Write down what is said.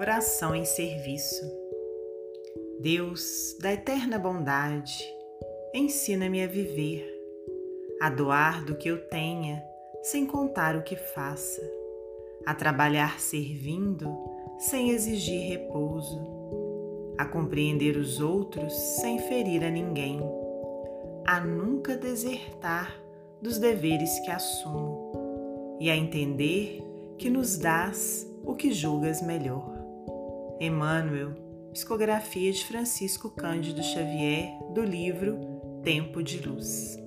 Oração em serviço. Deus, da eterna bondade, ensina-me a viver, a doar do que eu tenha, sem contar o que faça, a trabalhar servindo, sem exigir repouso, a compreender os outros sem ferir a ninguém, a nunca desertar dos deveres que assumo e a entender que nos dás o que julgas melhor. Emmanuel, psicografia de Francisco Cândido Xavier, do livro Tempo de Luz.